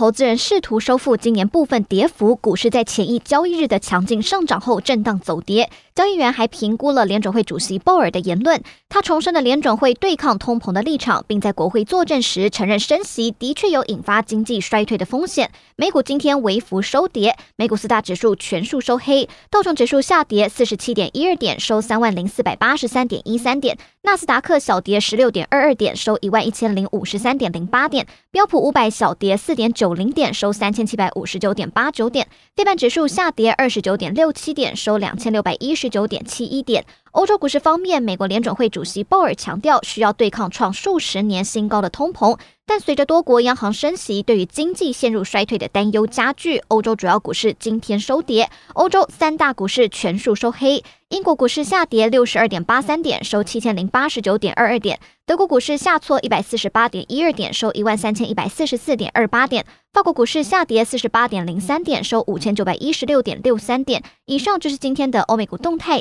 投资人试图收复今年部分跌幅，股市在前一交易日的强劲上涨后震荡走跌。交易员还评估了联准会主席鲍尔的言论，他重申了联准会对抗通膨的立场，并在国会作证时承认升息的确有引发经济衰退的风险。美股今天微幅收跌，美股四大指数全数收黑，道琼指数下跌四十七点一二点，收三万零四百八十三点一三点；纳斯达克小跌十六点二二点，收一万一千零五十三点零八点；标普五百小跌四点九。零点收三千七百五十九点八九点，非半指数下跌二十九点六七点，收两千六百一十九点七一点。欧洲股市方面，美国联准会主席鲍尔强调需要对抗创数十年新高的通膨，但随着多国央行升息，对于经济陷入衰退的担忧加剧。欧洲主要股市今天收跌，欧洲三大股市全数收黑。英国股市下跌六十二点八三点，收七千零八十九点二二点；德国股市下挫一百四十八点一二点，收一万三千一百四十四点二八点；法国股市下跌四十八点零三点，收五千九百一十六点六三点。以上就是今天的欧美股动态。